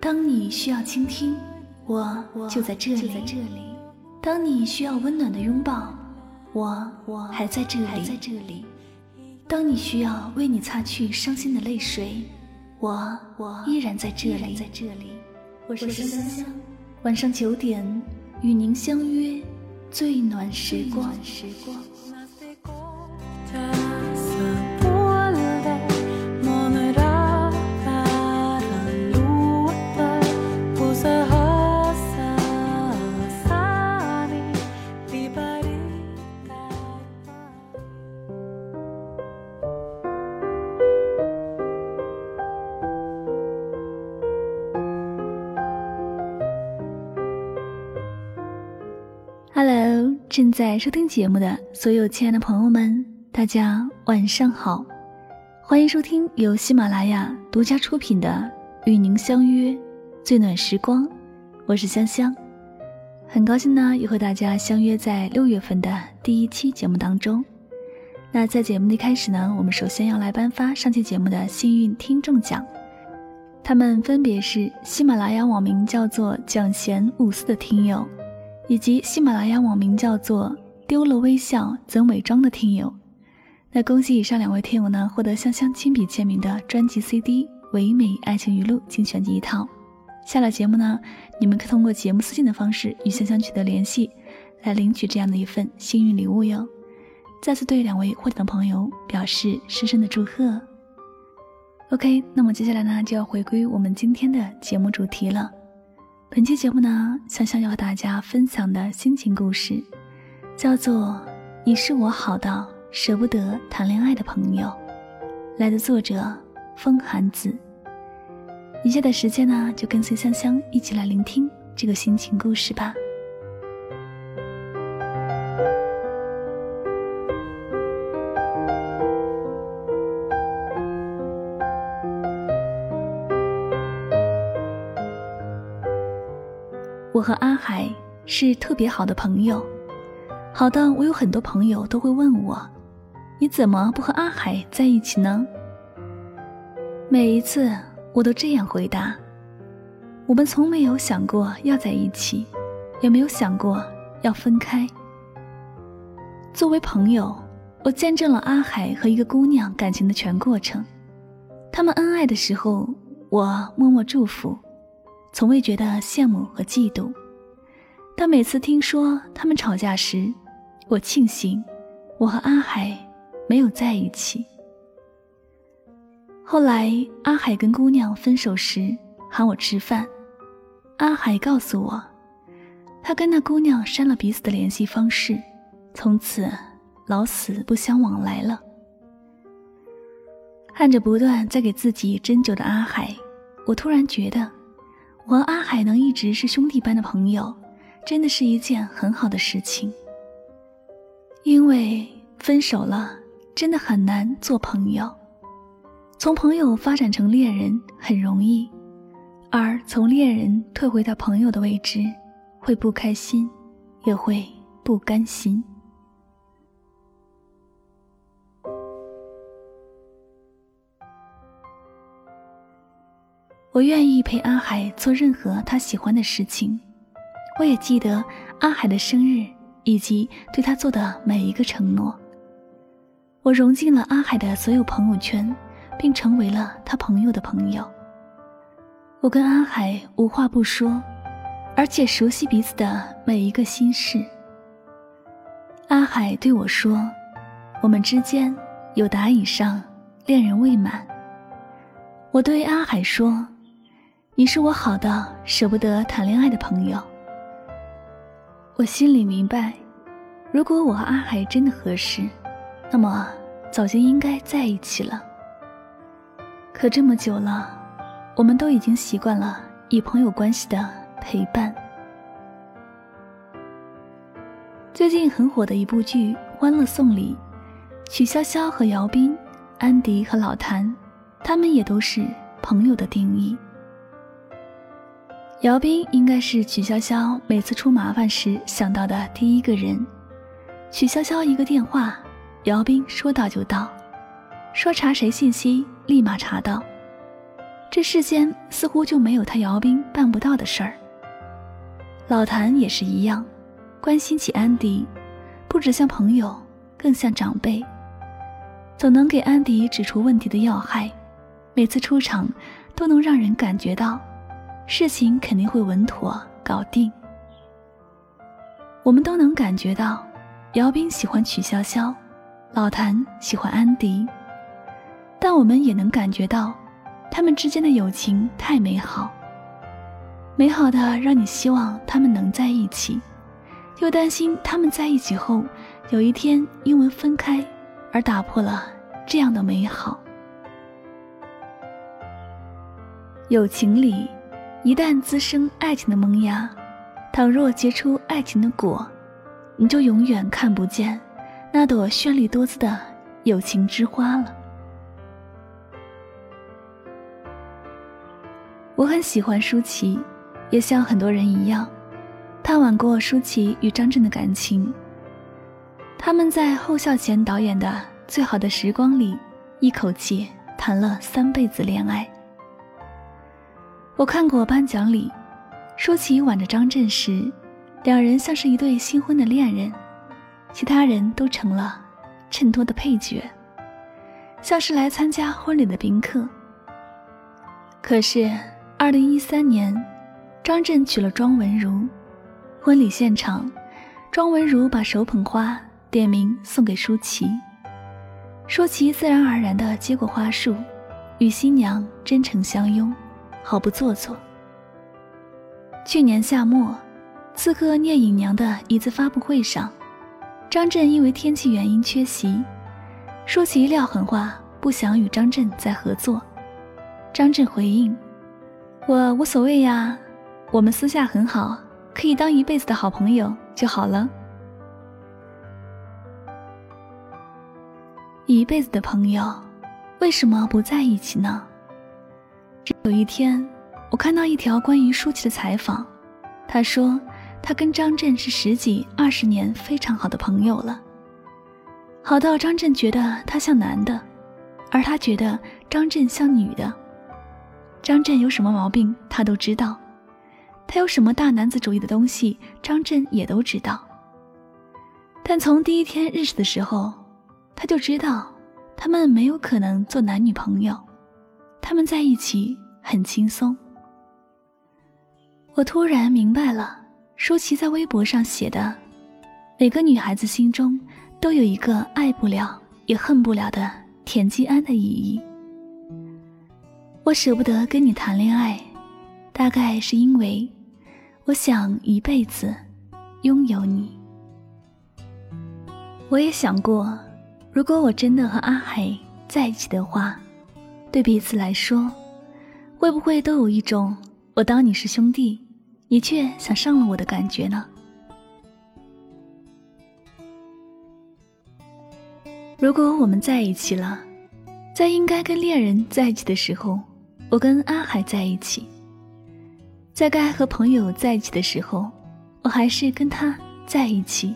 当你需要倾听，我就在这里；当你需要温暖的拥抱，我还在这里；当你需要为你擦去伤心的泪水，我依然在这里。我是香香，晚上九点与您相约，最暖时光。在收听节目的所有亲爱的朋友们，大家晚上好，欢迎收听由喜马拉雅独家出品的《与您相约最暖时光》，我是香香，很高兴呢又和大家相约在六月份的第一期节目当中。那在节目的开始呢，我们首先要来颁发上期节目的幸运听众奖，他们分别是喜马拉雅网名叫做蒋贤五四的听友。以及喜马拉雅网名叫做“丢了微笑怎伪装”的听友，那恭喜以上两位听友呢，获得香香亲笔签名的专辑 CD《唯美爱情语录》精选集一套。下了节目呢，你们可以通过节目私信的方式与香香取得联系，来领取这样的一份幸运礼物哟。再次对两位获奖的朋友表示深深的祝贺。OK，那么接下来呢，就要回归我们今天的节目主题了。本期节目呢，香香要和大家分享的心情故事，叫做《你是我好到舍不得谈恋爱的朋友》，来的作者风寒子。以下的时间呢，就跟随香香一起来聆听这个心情故事吧。我和阿海是特别好的朋友，好到我有很多朋友都会问我：“你怎么不和阿海在一起呢？”每一次我都这样回答：“我们从没有想过要在一起，也没有想过要分开。作为朋友，我见证了阿海和一个姑娘感情的全过程。他们恩爱的时候，我默默祝福。”从未觉得羡慕和嫉妒，但每次听说他们吵架时，我庆幸我和阿海没有在一起。后来阿海跟姑娘分手时喊我吃饭，阿海告诉我，他跟那姑娘删了彼此的联系方式，从此老死不相往来了。看着不断在给自己针灸的阿海，我突然觉得。我和阿海能一直是兄弟般的朋友，真的是一件很好的事情。因为分手了，真的很难做朋友。从朋友发展成恋人很容易，而从恋人退回到朋友的位置，会不开心，也会不甘心。我愿意陪阿海做任何他喜欢的事情，我也记得阿海的生日以及对他做的每一个承诺。我融进了阿海的所有朋友圈，并成为了他朋友的朋友。我跟阿海无话不说，而且熟悉彼此的每一个心事。阿海对我说：“我们之间有达以上，恋人未满。”我对阿海说。你是我好到舍不得谈恋爱的朋友。我心里明白，如果我和阿海真的合适，那么早就应该在一起了。可这么久了，我们都已经习惯了以朋友关系的陪伴。最近很火的一部剧《欢乐颂》里，曲筱绡和姚斌、安迪和老谭，他们也都是朋友的定义。姚斌应该是曲筱绡每次出麻烦时想到的第一个人。曲筱绡一个电话，姚斌说到就到，说查谁信息，立马查到。这世间似乎就没有他姚斌办不到的事儿。老谭也是一样，关心起安迪，不只像朋友，更像长辈。总能给安迪指出问题的要害，每次出场都能让人感觉到，事情肯定会稳妥搞定。我们都能感觉到，姚斌喜欢曲潇潇，老谭喜欢安迪，但我们也能感觉到。他们之间的友情太美好，美好的让你希望他们能在一起，又担心他们在一起后有一天因为分开而打破了这样的美好。友情里，一旦滋生爱情的萌芽，倘若结出爱情的果，你就永远看不见那朵绚丽多姿的友情之花了。我很喜欢舒淇，也像很多人一样，探望过舒淇与张震的感情。他们在后孝贤导演的《最好的时光》里，一口气谈了三辈子恋爱。我看过颁奖礼，舒淇挽着张震时，两人像是一对新婚的恋人，其他人都成了衬托的配角，像是来参加婚礼的宾客。可是。二零一三年，张震娶了庄文如。婚礼现场，庄文如把手捧花，点名送给舒淇。舒淇自然而然地接过花束，与新娘真诚相拥，毫不做作。去年夏末，刺客聂隐娘的一次发布会上，张震因为天气原因缺席，舒淇撂狠话，不想与张震再合作。张震回应。我无所谓呀，我们私下很好，可以当一辈子的好朋友就好了。一辈子的朋友，为什么不在一起呢？有一天，我看到一条关于舒淇的采访，她说她跟张震是十几二十年非常好的朋友了，好到张震觉得他像男的，而他觉得张震像女的。张震有什么毛病，他都知道；他有什么大男子主义的东西，张震也都知道。但从第一天认识的时候，他就知道他们没有可能做男女朋友，他们在一起很轻松。我突然明白了，舒淇在微博上写的：“每个女孩子心中都有一个爱不了也恨不了的田季安的意义。”我舍不得跟你谈恋爱，大概是因为我想一辈子拥有你。我也想过，如果我真的和阿海在一起的话，对彼此来说，会不会都有一种我当你是兄弟，你却想上了我的感觉呢？如果我们在一起了，在应该跟恋人在一起的时候。我跟阿海在一起，在该和朋友在一起的时候，我还是跟他在一起。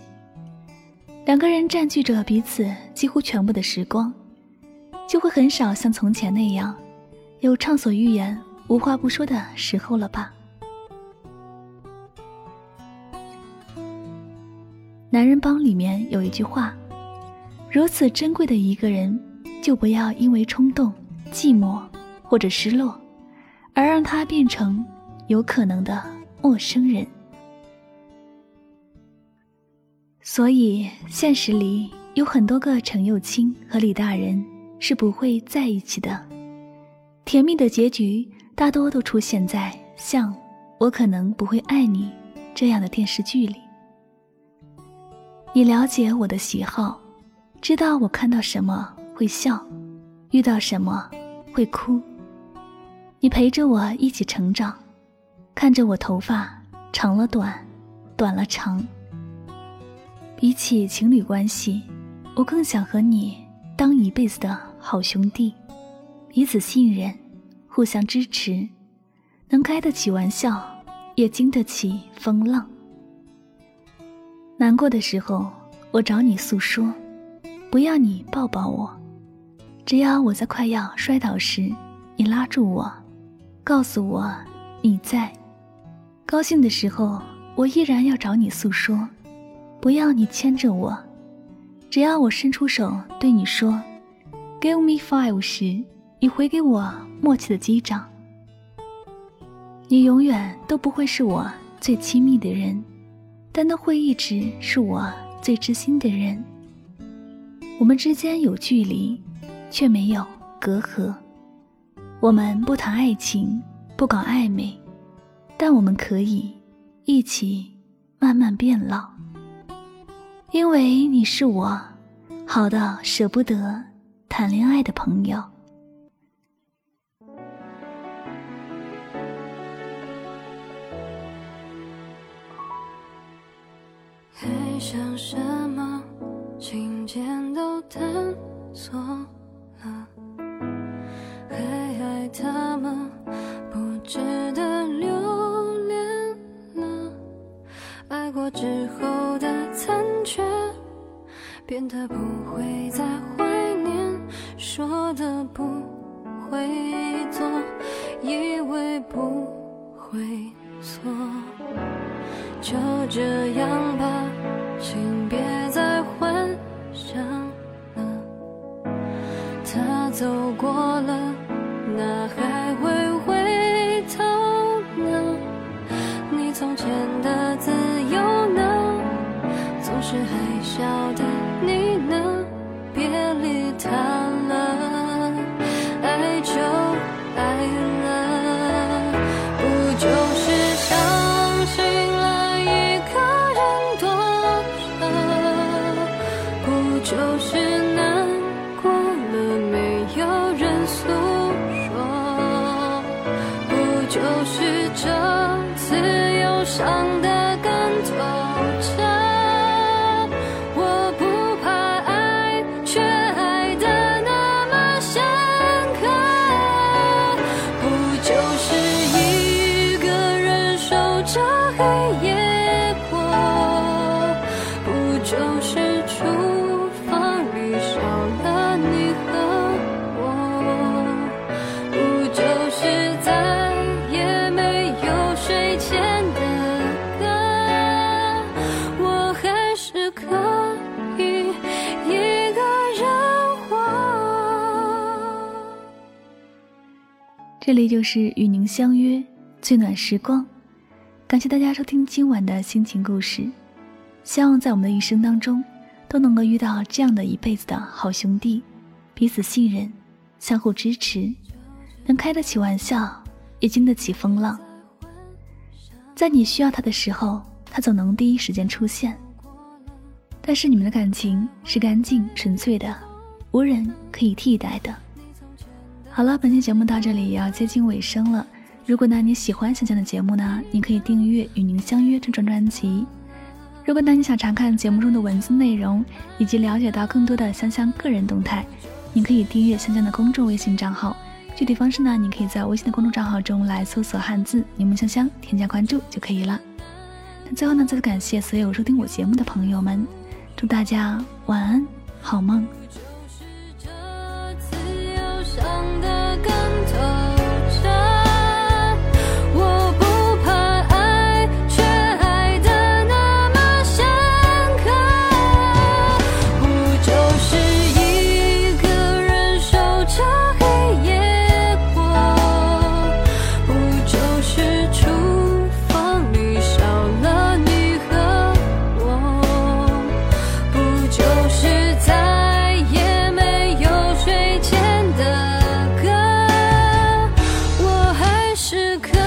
两个人占据着彼此几乎全部的时光，就会很少像从前那样，有畅所欲言、无话不说的时候了吧？男人帮里面有一句话：如此珍贵的一个人，就不要因为冲动、寂寞。或者失落，而让他变成有可能的陌生人。所以，现实里有很多个程又青和李大人是不会在一起的。甜蜜的结局大多都出现在像“我可能不会爱你”这样的电视剧里。你了解我的喜好，知道我看到什么会笑，遇到什么会哭。你陪着我一起成长，看着我头发长了短，短了长。比起情侣关系，我更想和你当一辈子的好兄弟，彼此信任，互相支持，能开得起玩笑，也经得起风浪。难过的时候，我找你诉说，不要你抱抱我；只要我在快要摔倒时，你拉住我，告诉我你在；高兴的时候，我依然要找你诉说，不要你牵着我。只要我伸出手对你说 “Give me five” 时，你回给我默契的击掌。你永远都不会是我最亲密的人，但都会一直是我最知心的人。我们之间有距离，却没有隔阂。我们不谈爱情，不搞暧昧，但我们可以一起慢慢变老。因为你是我好的舍不得谈恋爱的朋友。还想什么？琴键都探索就这样吧，请别这里就是与您相约最暖时光，感谢大家收听今晚的心情故事。希望在我们的一生当中，都能够遇到这样的一辈子的好兄弟，彼此信任，相互支持，能开得起玩笑，也经得起风浪。在你需要他的时候，他总能第一时间出现。但是你们的感情是干净纯粹的，无人可以替代的。好了，本期节目到这里也要接近尾声了。如果呢你喜欢香香的节目呢，你可以订阅《与您相约》这张专辑。如果呢你想查看节目中的文字内容，以及了解到更多的香香个人动态，你可以订阅香香的公众微信账号。具体方式呢，你可以在微信的公众账号中来搜索汉字“柠檬香香”，添加关注就可以了。那最后呢，再次感谢所有收听我节目的朋友们，祝大家晚安，好梦。时刻